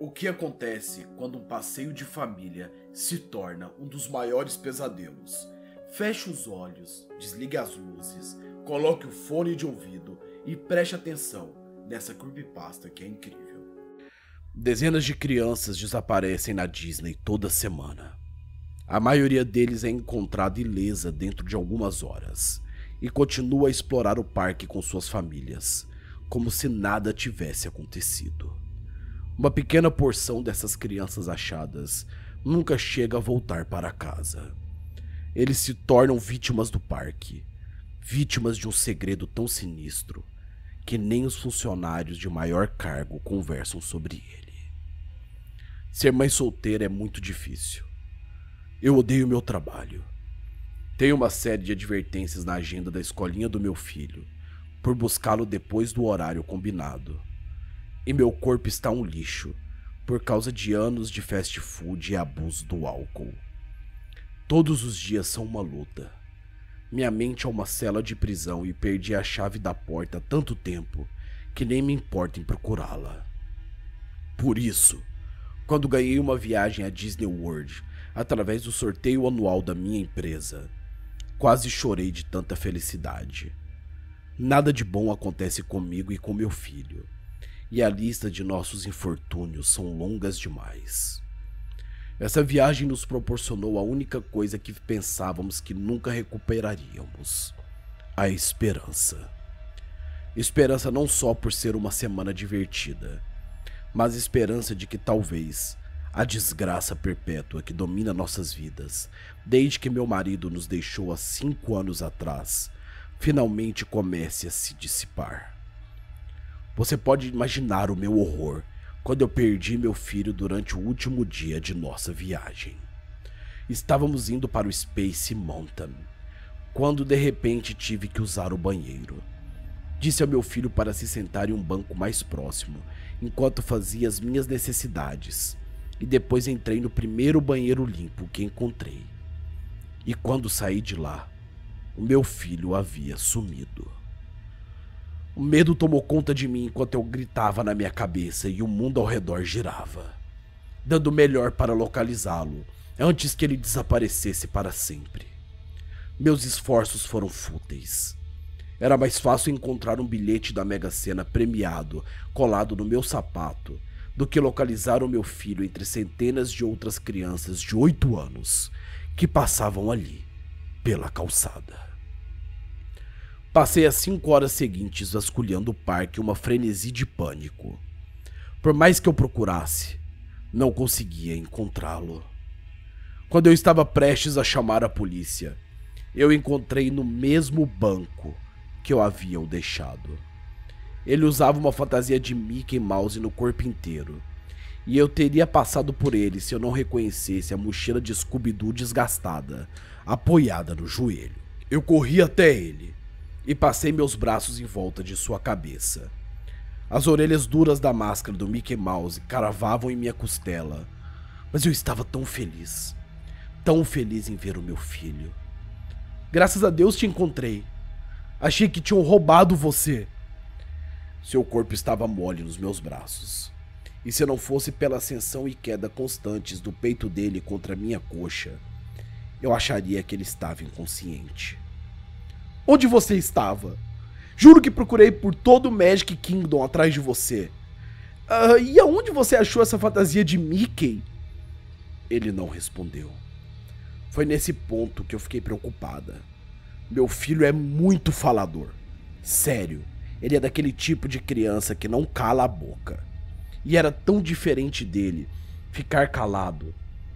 O que acontece quando um passeio de família se torna um dos maiores pesadelos? Feche os olhos, desligue as luzes, coloque o fone de ouvido e preste atenção nessa creepypasta que é incrível. Dezenas de crianças desaparecem na Disney toda semana. A maioria deles é encontrada ilesa dentro de algumas horas e continua a explorar o parque com suas famílias, como se nada tivesse acontecido. Uma pequena porção dessas crianças achadas nunca chega a voltar para casa. Eles se tornam vítimas do parque, vítimas de um segredo tão sinistro que nem os funcionários de maior cargo conversam sobre ele. Ser mãe solteira é muito difícil. Eu odeio meu trabalho. Tenho uma série de advertências na agenda da escolinha do meu filho por buscá-lo depois do horário combinado e meu corpo está um lixo por causa de anos de fast food e abuso do álcool. Todos os dias são uma luta. Minha mente é uma cela de prisão e perdi a chave da porta há tanto tempo que nem me importa em procurá-la. Por isso, quando ganhei uma viagem à Disney World através do sorteio anual da minha empresa, quase chorei de tanta felicidade. Nada de bom acontece comigo e com meu filho e a lista de nossos infortúnios são longas demais. Essa viagem nos proporcionou a única coisa que pensávamos que nunca recuperaríamos: a esperança. Esperança não só por ser uma semana divertida, mas esperança de que talvez a desgraça perpétua que domina nossas vidas, desde que meu marido nos deixou há cinco anos atrás, finalmente comece a se dissipar. Você pode imaginar o meu horror quando eu perdi meu filho durante o último dia de nossa viagem. Estávamos indo para o Space Mountain, quando de repente tive que usar o banheiro. Disse ao meu filho para se sentar em um banco mais próximo, enquanto fazia as minhas necessidades, e depois entrei no primeiro banheiro limpo que encontrei. E quando saí de lá, o meu filho havia sumido. O medo tomou conta de mim enquanto eu gritava na minha cabeça e o mundo ao redor girava, dando o melhor para localizá-lo antes que ele desaparecesse para sempre. Meus esforços foram fúteis. Era mais fácil encontrar um bilhete da Mega Sena premiado colado no meu sapato do que localizar o meu filho entre centenas de outras crianças de oito anos que passavam ali pela calçada. Passei as cinco horas seguintes vasculhando o parque uma frenesi de pânico. Por mais que eu procurasse, não conseguia encontrá-lo. Quando eu estava prestes a chamar a polícia, eu encontrei no mesmo banco que eu havia o deixado. Ele usava uma fantasia de Mickey Mouse no corpo inteiro, e eu teria passado por ele se eu não reconhecesse a mochila de Scooby-Doo desgastada, apoiada no joelho. Eu corri até ele e passei meus braços em volta de sua cabeça. As orelhas duras da máscara do Mickey Mouse cravavam em minha costela, mas eu estava tão feliz, tão feliz em ver o meu filho. Graças a Deus te encontrei. Achei que tinham roubado você. Seu corpo estava mole nos meus braços. E se não fosse pela ascensão e queda constantes do peito dele contra minha coxa, eu acharia que ele estava inconsciente. Onde você estava? Juro que procurei por todo o Magic Kingdom atrás de você. Uh, e aonde você achou essa fantasia de Mickey? Ele não respondeu. Foi nesse ponto que eu fiquei preocupada. Meu filho é muito falador. Sério, ele é daquele tipo de criança que não cala a boca. E era tão diferente dele ficar calado,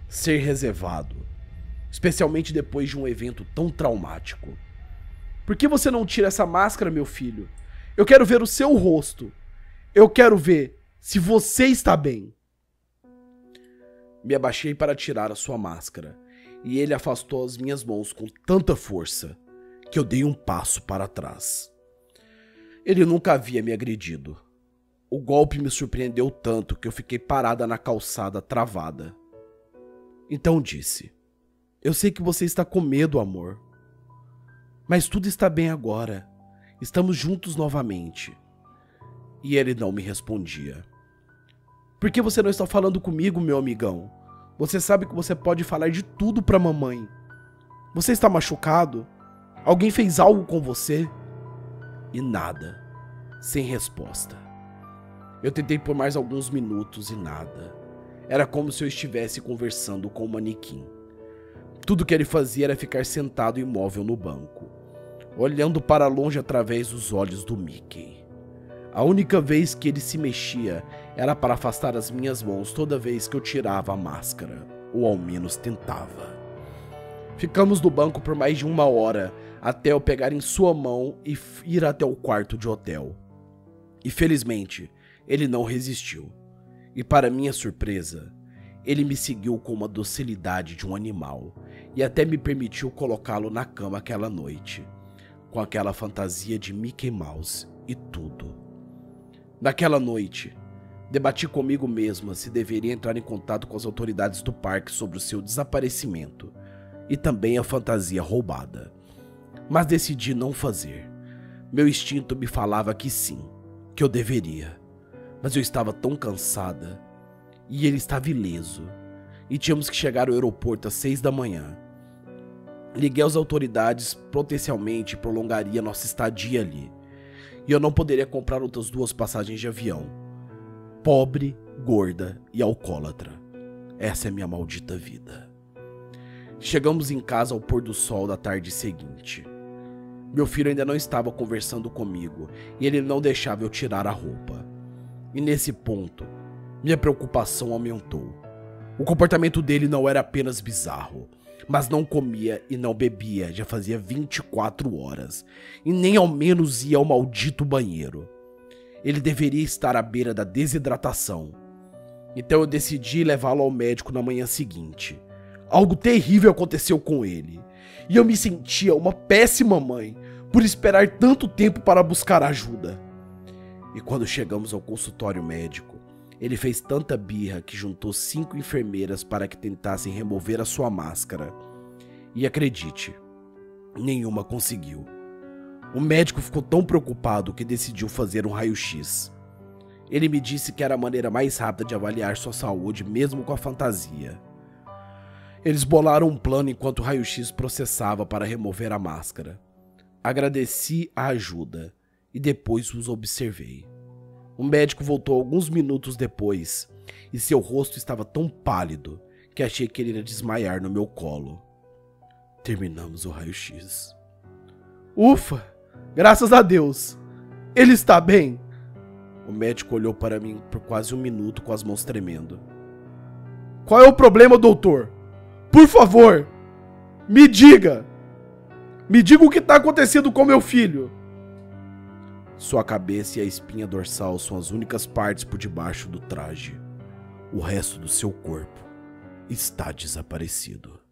ser reservado, especialmente depois de um evento tão traumático. Por que você não tira essa máscara, meu filho? Eu quero ver o seu rosto. Eu quero ver se você está bem. Me abaixei para tirar a sua máscara, e ele afastou as minhas mãos com tanta força que eu dei um passo para trás. Ele nunca havia me agredido. O golpe me surpreendeu tanto que eu fiquei parada na calçada, travada. Então disse: Eu sei que você está com medo, amor. Mas tudo está bem agora. Estamos juntos novamente. E ele não me respondia. Por que você não está falando comigo, meu amigão? Você sabe que você pode falar de tudo pra mamãe. Você está machucado? Alguém fez algo com você? E nada. Sem resposta. Eu tentei por mais alguns minutos e nada. Era como se eu estivesse conversando com o um manequim. Tudo que ele fazia era ficar sentado imóvel no banco, olhando para longe através dos olhos do Mickey. A única vez que ele se mexia era para afastar as minhas mãos toda vez que eu tirava a máscara, ou ao menos tentava. Ficamos no banco por mais de uma hora até eu pegar em sua mão e ir até o quarto de hotel. E felizmente, ele não resistiu. E para minha surpresa, ele me seguiu com uma docilidade de um animal e até me permitiu colocá-lo na cama aquela noite, com aquela fantasia de Mickey Mouse e tudo. Naquela noite, debati comigo mesma se deveria entrar em contato com as autoridades do parque sobre o seu desaparecimento e também a fantasia roubada. Mas decidi não fazer. Meu instinto me falava que sim, que eu deveria. Mas eu estava tão cansada e ele estava ileso. E tínhamos que chegar ao aeroporto às seis da manhã. Liguei às autoridades, potencialmente prolongaria nossa estadia ali. E eu não poderia comprar outras duas passagens de avião. Pobre, gorda e alcoólatra. Essa é minha maldita vida. Chegamos em casa ao pôr do sol da tarde seguinte. Meu filho ainda não estava conversando comigo e ele não deixava eu tirar a roupa. E nesse ponto, minha preocupação aumentou. O comportamento dele não era apenas bizarro, mas não comia e não bebia já fazia 24 horas, e nem ao menos ia ao maldito banheiro. Ele deveria estar à beira da desidratação. Então eu decidi levá-lo ao médico na manhã seguinte. Algo terrível aconteceu com ele, e eu me sentia uma péssima mãe por esperar tanto tempo para buscar ajuda. E quando chegamos ao consultório médico, ele fez tanta birra que juntou cinco enfermeiras para que tentassem remover a sua máscara. E acredite, nenhuma conseguiu. O médico ficou tão preocupado que decidiu fazer um raio-x. Ele me disse que era a maneira mais rápida de avaliar sua saúde, mesmo com a fantasia. Eles bolaram um plano enquanto o raio-x processava para remover a máscara. Agradeci a ajuda e depois os observei. O médico voltou alguns minutos depois e seu rosto estava tão pálido que achei que ele ia desmaiar no meu colo. Terminamos o raio-x. Ufa! Graças a Deus! Ele está bem! O médico olhou para mim por quase um minuto com as mãos tremendo. Qual é o problema, doutor? Por favor, me diga! Me diga o que está acontecendo com meu filho! Sua cabeça e a espinha dorsal são as únicas partes por debaixo do traje. O resto do seu corpo está desaparecido.